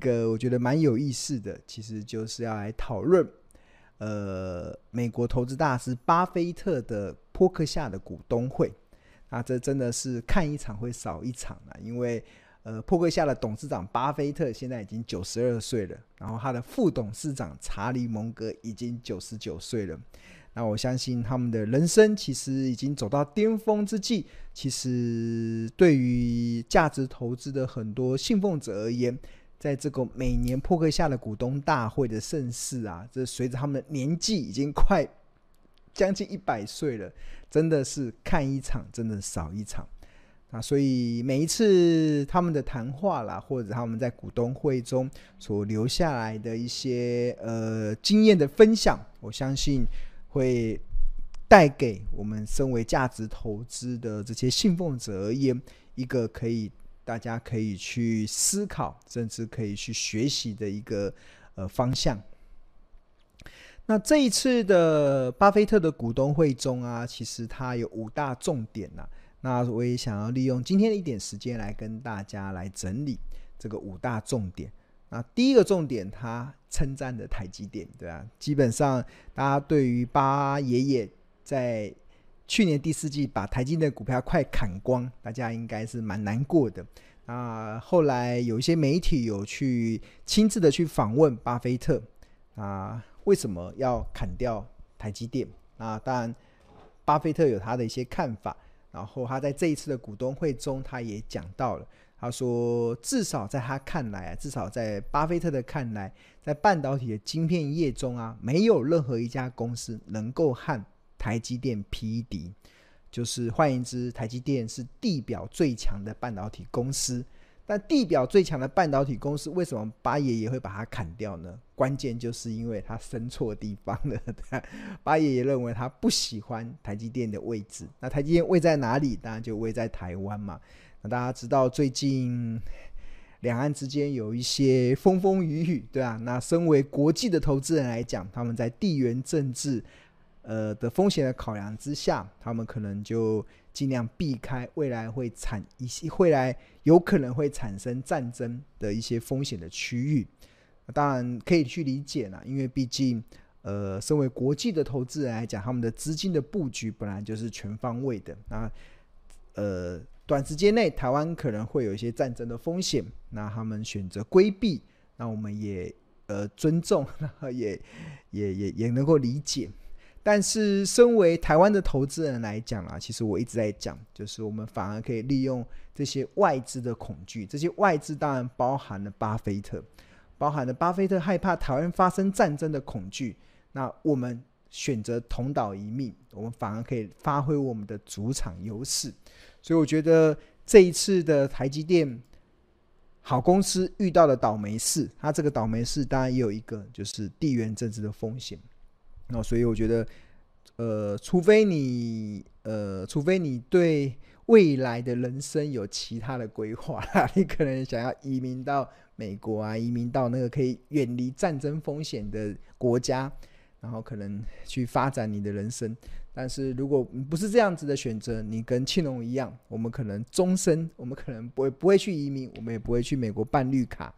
个我觉得蛮有意思的，其实就是要来讨论，呃，美国投资大师巴菲特的波克夏的股东会。啊，这真的是看一场会少一场了，因为呃，波克夏的董事长巴菲特现在已经九十二岁了，然后他的副董事长查理蒙格已经九十九岁了。那我相信他们的人生其实已经走到巅峰之际。其实对于价值投资的很多信奉者而言，在这个每年破克下的股东大会的盛事啊，这随着他们的年纪已经快将近一百岁了，真的是看一场真的少一场啊！所以每一次他们的谈话啦，或者他们在股东会中所留下来的一些呃经验的分享，我相信。会带给我们身为价值投资的这些信奉者而言，一个可以大家可以去思考，甚至可以去学习的一个呃方向。那这一次的巴菲特的股东会中啊，其实它有五大重点呐、啊。那我也想要利用今天的一点时间来跟大家来整理这个五大重点。那第一个重点，他称赞的台积电，对啊，基本上大家对于巴爷爷在去年第四季把台积电的股票快砍光，大家应该是蛮难过的。啊，后来有一些媒体有去亲自的去访问巴菲特，啊，为什么要砍掉台积电？啊，当然，巴菲特有他的一些看法，然后他在这一次的股东会中，他也讲到了。他说：“至少在他看来啊，至少在巴菲特的看来，在半导体的晶片业中啊，没有任何一家公司能够和台积电匹敌。就是换言之，台积电是地表最强的半导体公司。但地表最强的半导体公司，为什么八爷爷会把它砍掉呢？关键就是因为他生错地方了。八爷爷认为他不喜欢台积电的位置。那台积电位在哪里？当然就位在台湾嘛。”那大家知道最近两岸之间有一些风风雨雨，对啊，那身为国际的投资人来讲，他们在地缘政治呃的风险的考量之下，他们可能就尽量避开未来会产一些未来有可能会产生战争的一些风险的区域。当然可以去理解啦，因为毕竟呃，身为国际的投资人来讲，他们的资金的布局本来就是全方位的。那呃。短时间内，台湾可能会有一些战争的风险，那他们选择规避，那我们也呃尊重，然后也也也也能够理解。但是，身为台湾的投资人来讲啊，其实我一直在讲，就是我们反而可以利用这些外资的恐惧，这些外资当然包含了巴菲特，包含了巴菲特害怕台湾发生战争的恐惧，那我们选择同岛一命，我们反而可以发挥我们的主场优势。所以我觉得这一次的台积电好公司遇到的倒霉事，它这个倒霉事当然也有一个就是地缘政治的风险。那所以我觉得，呃，除非你呃，除非你对未来的人生有其他的规划，你可能想要移民到美国啊，移民到那个可以远离战争风险的国家，然后可能去发展你的人生。但是如果不是这样子的选择，你跟庆隆一样，我们可能终身，我们可能不会不会去移民，我们也不会去美国办绿卡，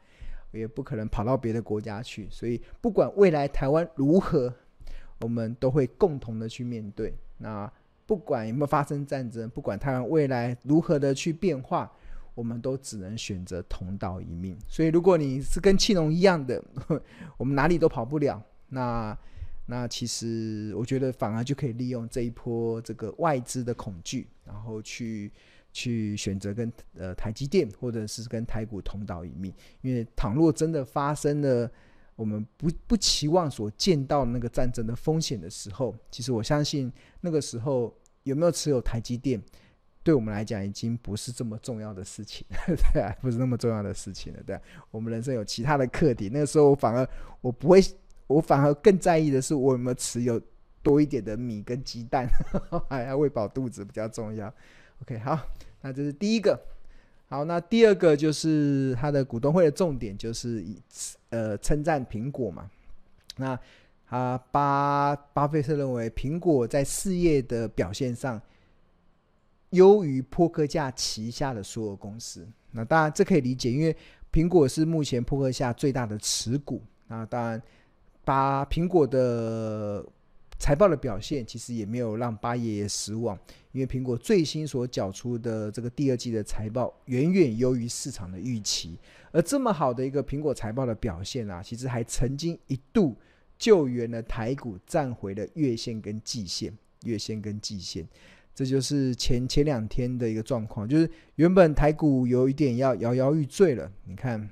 也不可能跑到别的国家去。所以不管未来台湾如何，我们都会共同的去面对。那不管有没有发生战争，不管台湾未来如何的去变化，我们都只能选择同岛一命。所以如果你是跟庆隆一样的，我们哪里都跑不了。那。那其实我觉得反而就可以利用这一波这个外资的恐惧，然后去去选择跟呃台积电或者是跟台股同岛一命。因为倘若真的发生了我们不不期望所见到那个战争的风险的时候，其实我相信那个时候有没有持有台积电，对我们来讲已经不是这么重要的事情，对，不是那么重要的事情了，对，我们人生有其他的课题，那个时候反而我不会。我反而更在意的是，我有没有持有多一点的米跟鸡蛋，还要喂饱肚子比较重要。OK，好，那这是第一个。好，那第二个就是他的股东会的重点，就是以呃称赞苹果嘛。那他巴巴菲特认为苹果在事业的表现上优于破克夏旗下的所有公司。那当然这可以理解，因为苹果是目前破克下最大的持股。那当然，把苹果的财报的表现其实也没有让巴爷爷失望，因为苹果最新所缴出的这个第二季的财报远远优于市场的预期，而这么好的一个苹果财报的表现啊，其实还曾经一度救援了台股，站回了月线跟季线，月线跟季线，这就是前前两天的一个状况，就是原本台股有一点要摇摇欲坠了，你看。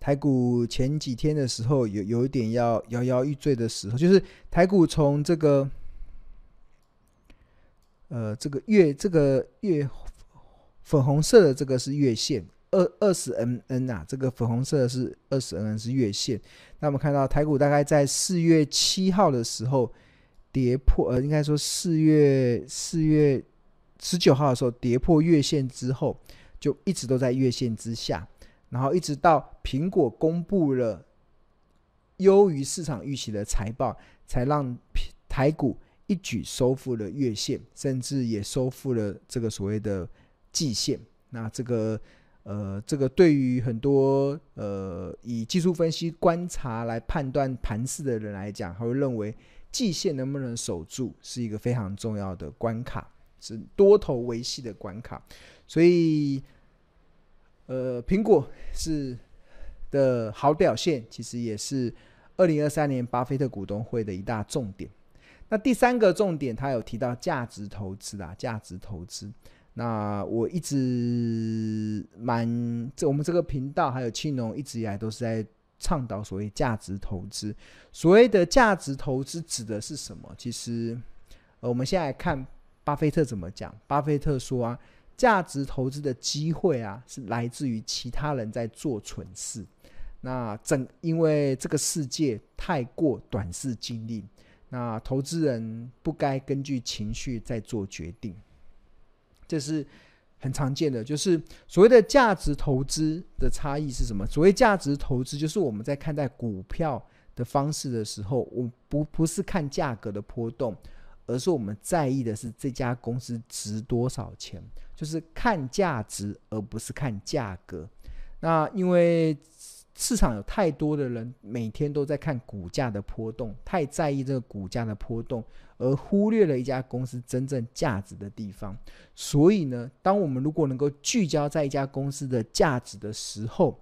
台股前几天的时候有有一点要摇摇欲坠的时候，就是台股从这个，呃，这个月这个月粉红色的这个是月线，二二十 NN 啊，这个粉红色的是二十 NN 是月线。那我们看到台股大概在四月七号的时候跌破，呃，应该说四月四月十九号的时候跌破月线之后，就一直都在月线之下。然后一直到苹果公布了优于市场预期的财报，才让台股一举收复了月线，甚至也收复了这个所谓的季线。那这个呃，这个对于很多呃以技术分析观察来判断盘势的人来讲，他会认为季线能不能守住是一个非常重要的关卡，是多头维系的关卡，所以。呃，苹果是的好表现，其实也是二零二三年巴菲特股东会的一大重点。那第三个重点，他有提到价值投资啊，价值投资。那我一直蛮这我们这个频道还有青农一直以来都是在倡导所谓价值投资。所谓的价值投资指的是什么？其实，呃，我们现在看巴菲特怎么讲。巴菲特说啊。价值投资的机会啊，是来自于其他人在做蠢事。那整因为这个世界太过短视经历，那投资人不该根据情绪在做决定。这是很常见的，就是所谓的价值投资的差异是什么？所谓价值投资，就是我们在看待股票的方式的时候，我不不是看价格的波动，而是我们在意的是这家公司值多少钱。就是看价值，而不是看价格。那因为市场有太多的人每天都在看股价的波动，太在意这个股价的波动，而忽略了一家公司真正价值的地方。所以呢，当我们如果能够聚焦在一家公司的价值的时候，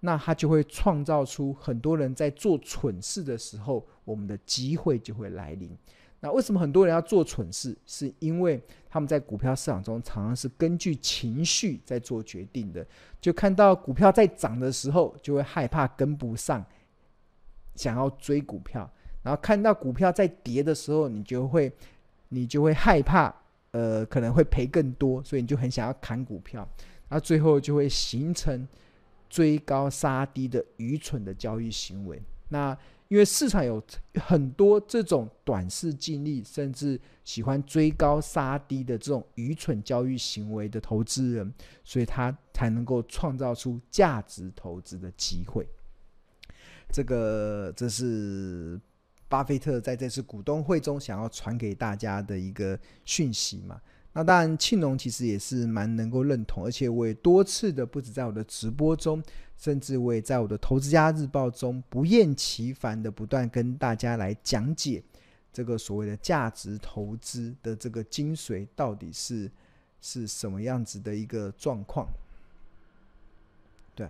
那它就会创造出很多人在做蠢事的时候，我们的机会就会来临。那为什么很多人要做蠢事？是因为他们在股票市场中常常是根据情绪在做决定的。就看到股票在涨的时候，就会害怕跟不上，想要追股票；然后看到股票在跌的时候，你就会你就会害怕，呃，可能会赔更多，所以你就很想要砍股票。那最后就会形成追高杀低的愚蠢的交易行为。那因为市场有很多这种短视近利，甚至喜欢追高杀低的这种愚蠢交易行为的投资人，所以他才能够创造出价值投资的机会。这个这是巴菲特在这次股东会中想要传给大家的一个讯息嘛。那当然，庆农其实也是蛮能够认同，而且我也多次的不止在我的直播中。甚至我也在我的《投资家日报》中不厌其烦的不断跟大家来讲解这个所谓的价值投资的这个精髓到底是是什么样子的一个状况。对，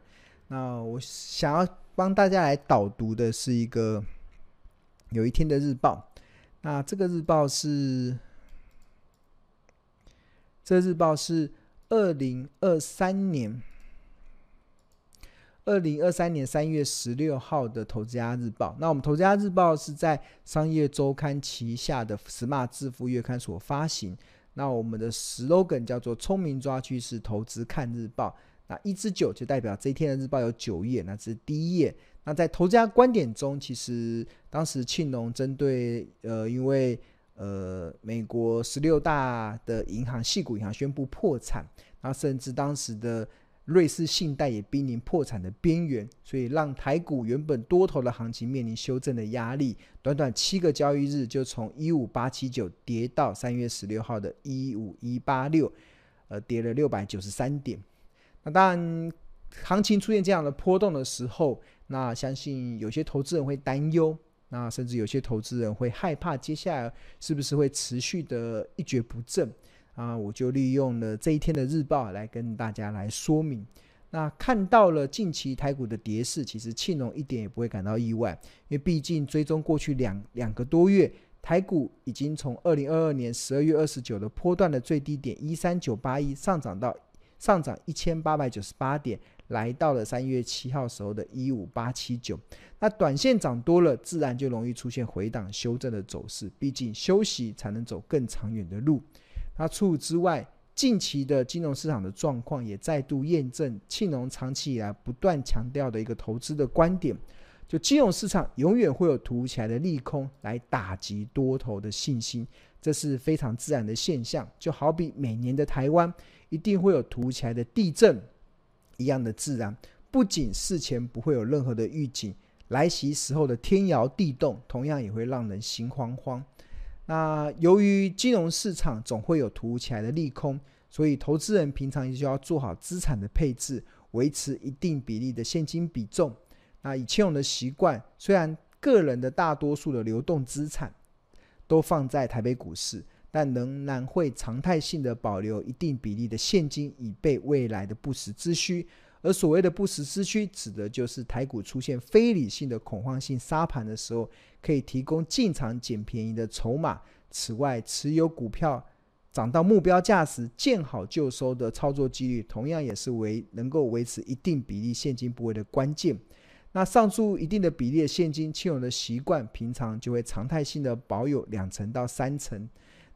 那我想要帮大家来导读的是一个有一天的日报。那这个日报是，这日报是二零二三年。二零二三年三月十六号的《投资家日报》，那我们《投资家日报》是在商业周刊旗下的《Smart 致富月刊》所发行。那我们的 slogan 叫做“聪明抓趋势，投资看日报”。那一至九就代表这一天的日报有九页，那这是第一页。那在《投资家观点》中，其实当时庆农针对呃，因为呃，美国十六大的银行系股银行宣布破产，那甚至当时的。瑞士信贷也濒临破产的边缘，所以让台股原本多头的行情面临修正的压力。短短七个交易日，就从一五八七九跌到三月十六号的一五一八六，呃，跌了六百九十三点。那当然，行情出现这样的波动的时候，那相信有些投资人会担忧，那甚至有些投资人会害怕，接下来是不是会持续的一蹶不振啊？我就利用了这一天的日报来跟大家来说明。那看到了近期台股的跌势，其实庆农一点也不会感到意外，因为毕竟追踪过去两两个多月，台股已经从二零二二年十二月二十九的波段的最低点一三九八一上涨到上涨一千八百九十八点，来到了三月七号时候的一五八七九。那短线涨多了，自然就容易出现回档修正的走势，毕竟休息才能走更长远的路。那除此之外，近期的金融市场的状况也再度验证庆农长期以来不断强调的一个投资的观点，就金融市场永远会有突如其来的利空来打击多头的信心，这是非常自然的现象。就好比每年的台湾一定会有突如其来的地震一样的自然，不仅事前不会有任何的预警，来袭时候的天摇地动同样也会让人心慌慌。那由于金融市场总会有突如其来的利空，所以投资人平常就要做好资产的配置，维持一定比例的现金比重。那以庆农的习惯，虽然个人的大多数的流动资产都放在台北股市，但仍然会常态性的保留一定比例的现金，以备未来的不时之需。而所谓的不时之需，指的就是台股出现非理性的恐慌性杀盘的时候，可以提供进场捡便宜的筹码。此外，持有股票涨到目标价时见好就收的操作几率，同样也是维能够维持一定比例现金部位的关键。那上述一定的比例的现金，庆农的习惯，平常就会常态性的保有两成到三成。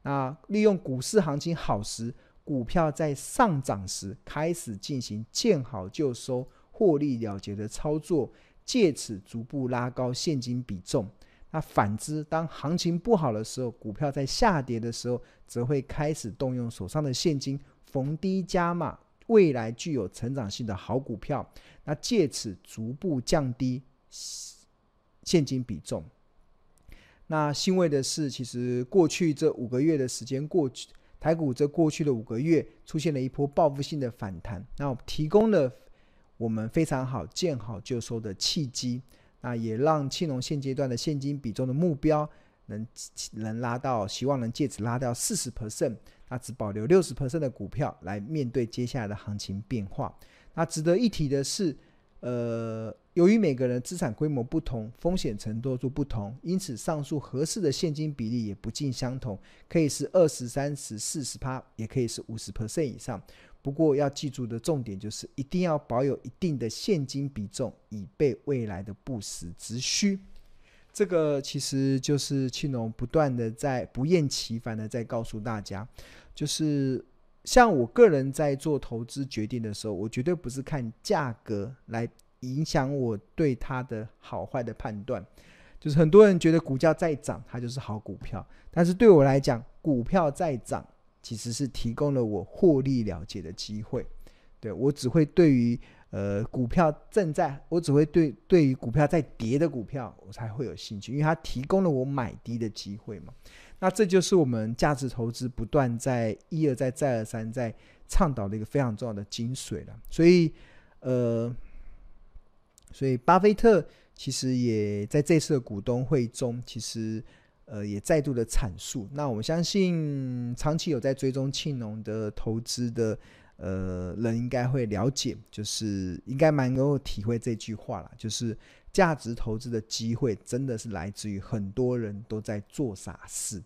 那利用股市行情好时。股票在上涨时开始进行见好就收、获利了结的操作，借此逐步拉高现金比重。那反之，当行情不好的时候，股票在下跌的时候，则会开始动用手上的现金逢低加码未来具有成长性的好股票，那借此逐步降低现金比重。那欣慰的是，其实过去这五个月的时间过去。台股在过去的五个月出现了一波报复性的反弹，那提供了我们非常好见好就收的契机，那也让庆农现阶段的现金比重的目标能能拉到，希望能借此拉到四十 percent，那只保留六十 percent 的股票来面对接下来的行情变化。那值得一提的是，呃。由于每个人资产规模不同，风险程度都不同，因此上述合适的现金比例也不尽相同，可以是二十、三十、四十趴，也可以是五十 percent 以上。不过要记住的重点就是，一定要保有一定的现金比重，以备未来的不时之需。这个其实就是庆农不断的在不厌其烦的在告诉大家，就是像我个人在做投资决定的时候，我绝对不是看价格来。影响我对它的好坏的判断，就是很多人觉得股价再涨，它就是好股票。但是对我来讲，股票再涨，其实是提供了我获利了结的机会。对，我只会对于呃股票正在，我只会对对于股票在跌的股票，我才会有兴趣，因为它提供了我买低的机会嘛。那这就是我们价值投资不断在一而再再而三在倡导的一个非常重要的精髓了。所以，呃。所以，巴菲特其实也在这次的股东会中，其实呃也再度的阐述。那我相信，长期有在追踪庆农的投资的呃人，应该会了解，就是应该蛮能够体会这句话啦，就是价值投资的机会真的是来自于很多人都在做傻事。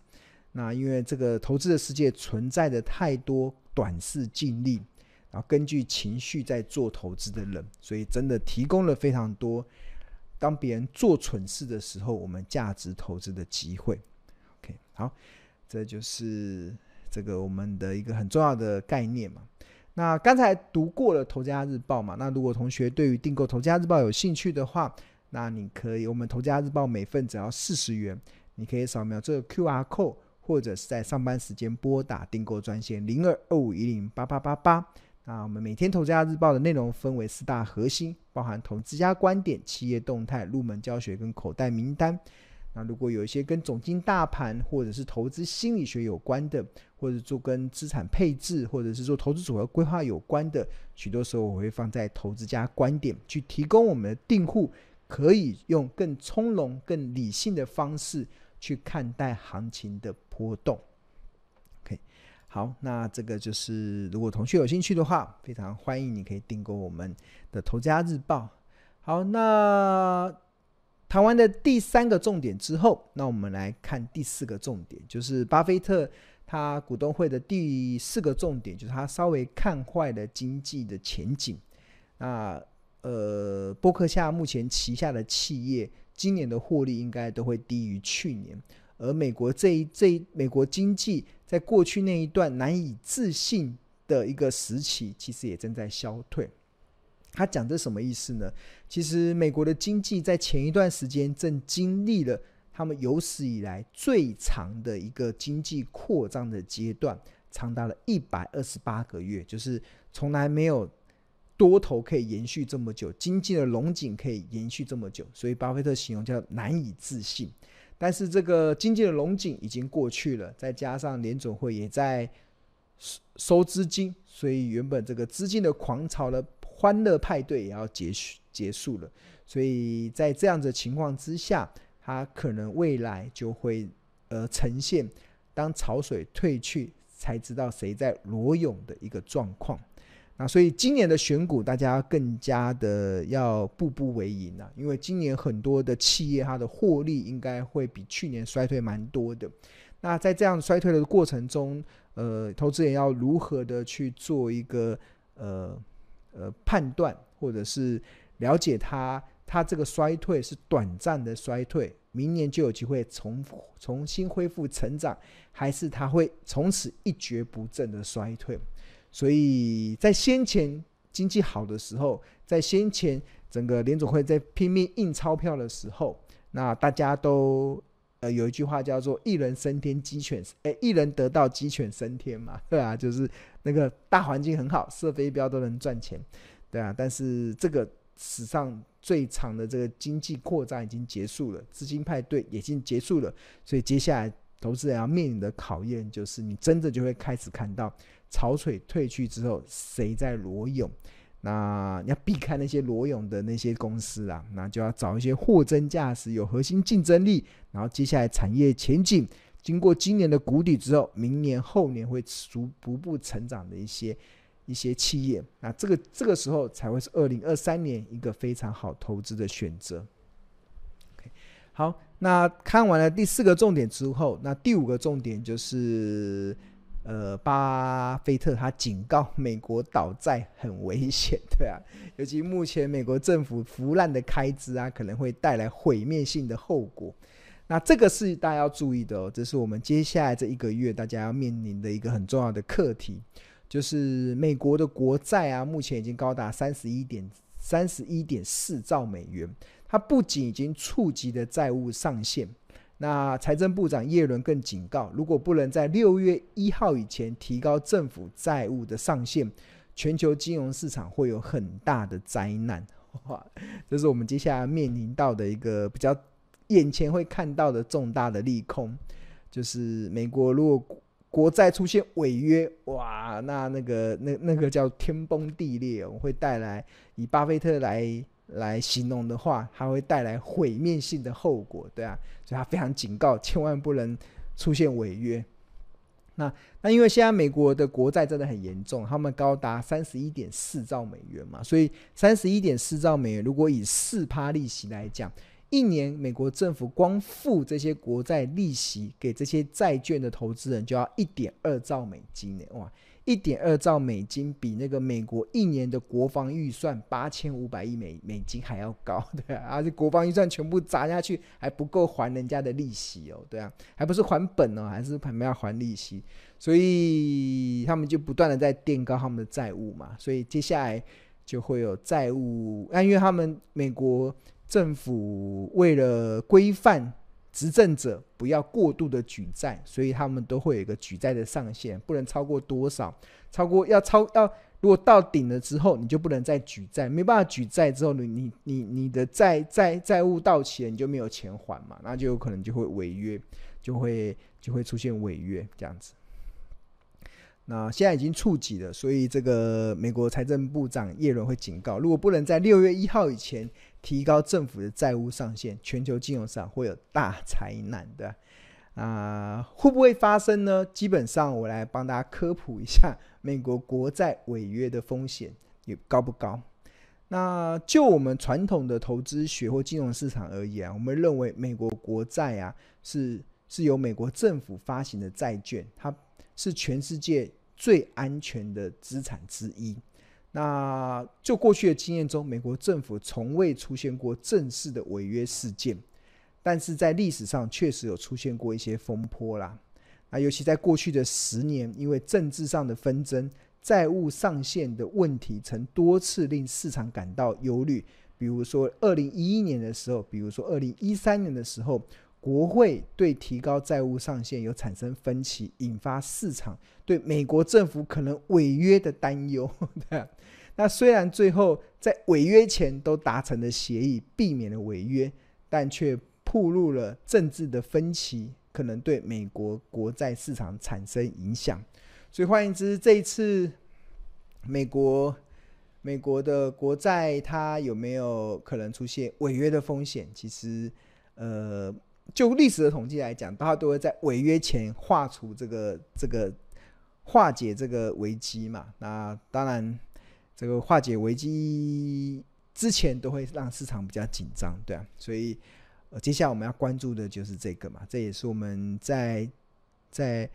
那因为这个投资的世界存在着太多短视尽力。然后根据情绪在做投资的人，所以真的提供了非常多，当别人做蠢事的时候，我们价值投资的机会。OK，好，这就是这个我们的一个很重要的概念嘛。那刚才读过了《投家日报》嘛，那如果同学对于订购《投家日报》有兴趣的话，那你可以，我们《投家日报》每份只要四十元，你可以扫描这个 QR code，或者是在上班时间拨打订购专线零二二五一零八八八八。那我们每天投资家日报的内容分为四大核心，包含投资家观点、企业动态、入门教学跟口袋名单。那如果有一些跟总经大盘或者是投资心理学有关的，或者做跟资产配置，或者是做投资组合规划有关的，许多时候我会放在投资家观点去提供我们的订户，可以用更从容、更理性的方式去看待行情的波动。好，那这个就是如果同学有兴趣的话，非常欢迎你可以订购我们的《投资家日报》。好，那。谈完的第三个重点之后，那我们来看第四个重点，就是巴菲特他股东会的第四个重点，就是他稍微看坏了经济的前景。那呃，波克夏目前旗下的企业今年的获利应该都会低于去年，而美国这一这一美国经济在过去那一段难以置信的一个时期，其实也正在消退。他讲的什么意思呢？其实美国的经济在前一段时间正经历了他们有史以来最长的一个经济扩张的阶段，长达了一百二十八个月，就是从来没有多头可以延续这么久，经济的龙井可以延续这么久，所以巴菲特形容叫难以置信。但是这个经济的龙景已经过去了，再加上联准会也在收收资金，所以原本这个资金的狂潮的。欢乐派对也要结束结束了，所以在这样的情况之下，它可能未来就会呃呈现当潮水退去才知道谁在裸泳的一个状况。那所以今年的选股，大家更加的要步步为营啊，因为今年很多的企业它的获利应该会比去年衰退蛮多的。那在这样衰退的过程中，呃，投资人要如何的去做一个呃。呃，判断或者是了解它，它这个衰退是短暂的衰退，明年就有机会重重新恢复成长，还是它会从此一蹶不振的衰退？所以在先前经济好的时候，在先前整个联总会在拼命印钞票的时候，那大家都呃有一句话叫做“一人升天，鸡犬哎，一人得道，鸡犬升天”嘛，对啊，就是。那个大环境很好，射飞镖都能赚钱，对啊。但是这个史上最长的这个经济扩张已经结束了，资金派对已经结束了，所以接下来投资人要面临的考验就是，你真的就会开始看到潮水退去之后，谁在裸泳？那你要避开那些裸泳的那些公司啊，那就要找一些货真价实、有核心竞争力，然后接下来产业前景。经过今年的谷底之后，明年后年会逐步步成长的一些一些企业，那这个这个时候才会是二零二三年一个非常好投资的选择。好，那看完了第四个重点之后，那第五个重点就是，呃，巴菲特他警告美国倒债很危险，对啊，尤其目前美国政府腐烂的开支啊，可能会带来毁灭性的后果。那这个是大家要注意的哦，这是我们接下来这一个月大家要面临的一个很重要的课题，就是美国的国债啊，目前已经高达三十一点三十一点四兆美元，它不仅已经触及了债务上限，那财政部长耶伦更警告，如果不能在六月一号以前提高政府债务的上限，全球金融市场会有很大的灾难。哇，这是我们接下来面临到的一个比较。眼前会看到的重大的利空，就是美国如果国债出现违约，哇，那那个那那个叫天崩地裂，会带来以巴菲特来来形容的话，它会带来毁灭性的后果，对啊，所以他非常警告，千万不能出现违约。那那因为现在美国的国债真的很严重，他们高达三十一点四兆美元嘛，所以三十一点四兆美元，如果以四趴利息来讲。一年，美国政府光付这些国债利息给这些债券的投资人，就要一点二兆美金呢！哇，一点二兆美金比那个美国一年的国防预算八千五百亿美美金还要高，对啊，而且国防预算全部砸下去还不够还人家的利息哦，对啊，还不是还本哦，还是还没要还利息，所以他们就不断的在垫高他们的债务嘛，所以接下来就会有债务，那因为他们美国。政府为了规范执政者不要过度的举债，所以他们都会有一个举债的上限，不能超过多少，超过要超要如果到顶了之后，你就不能再举债，没办法举债之后，你你你你的债债债务到期了，你就没有钱还嘛，那就有可能就会违约，就会就会出现违约这样子。那现在已经触及了，所以这个美国财政部长耶伦会警告，如果不能在六月一号以前提高政府的债务上限，全球金融上会有大灾难的。啊、会不会发生呢？基本上，我来帮大家科普一下，美国国债违约的风险有高不高？那就我们传统的投资学或金融市场而言，我们认为美国国债啊是是由美国政府发行的债券，它是全世界最安全的资产之一。那就过去的经验中，美国政府从未出现过正式的违约事件，但是在历史上确实有出现过一些风波啦。那尤其在过去的十年，因为政治上的纷争，债务上限的问题曾多次令市场感到忧虑。比如说，二零一一年的时候，比如说二零一三年的时候。国会对提高债务上限有产生分歧，引发市场对美国政府可能违约的担忧。那虽然最后在违约前都达成了协议，避免了违约，但却暴露了政治的分歧可能对美国国债市场产生影响。所以换言之，这一次美国美国的国债它有没有可能出现违约的风险？其实，呃。就历史的统计来讲，大家都会在违约前化除这个这个化解这个危机嘛。那当然，这个化解危机之前都会让市场比较紧张，对啊。所以，呃，接下来我们要关注的就是这个嘛。这也是我们在在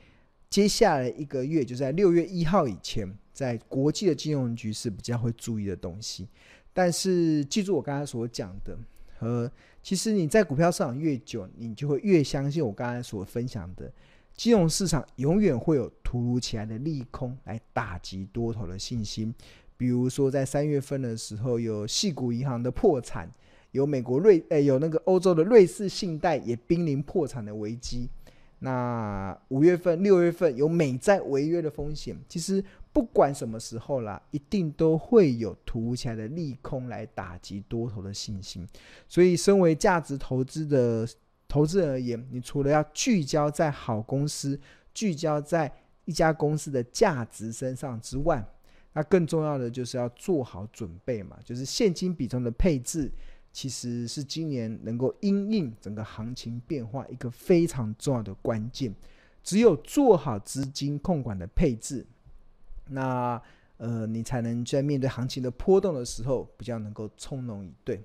接下来一个月，就在六月一号以前，在国际的金融局势比较会注意的东西。但是，记住我刚才所讲的。和其实你在股票市场越久，你就会越相信我刚才所分享的，金融市场永远会有突如其来的利空来打击多头的信心。比如说在三月份的时候，有矽谷银行的破产，有美国瑞，诶，有那个欧洲的瑞士信贷也濒临破产的危机。那五月份、六月份有美债违约的风险。其实。不管什么时候啦，一定都会有突如其来的利空来打击多头的信心。所以，身为价值投资的投资人而言，你除了要聚焦在好公司、聚焦在一家公司的价值身上之外，那更重要的就是要做好准备嘛。就是现金比重的配置，其实是今年能够因应整个行情变化一个非常重要的关键。只有做好资金控管的配置。那呃，你才能在面对行情的波动的时候，比较能够从容以对。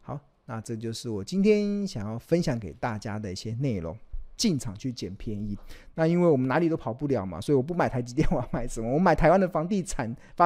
好，那这就是我今天想要分享给大家的一些内容。进场去捡便宜。那因为我们哪里都跑不了嘛，所以我不买台积电，我要买什么？我买台湾的房地产发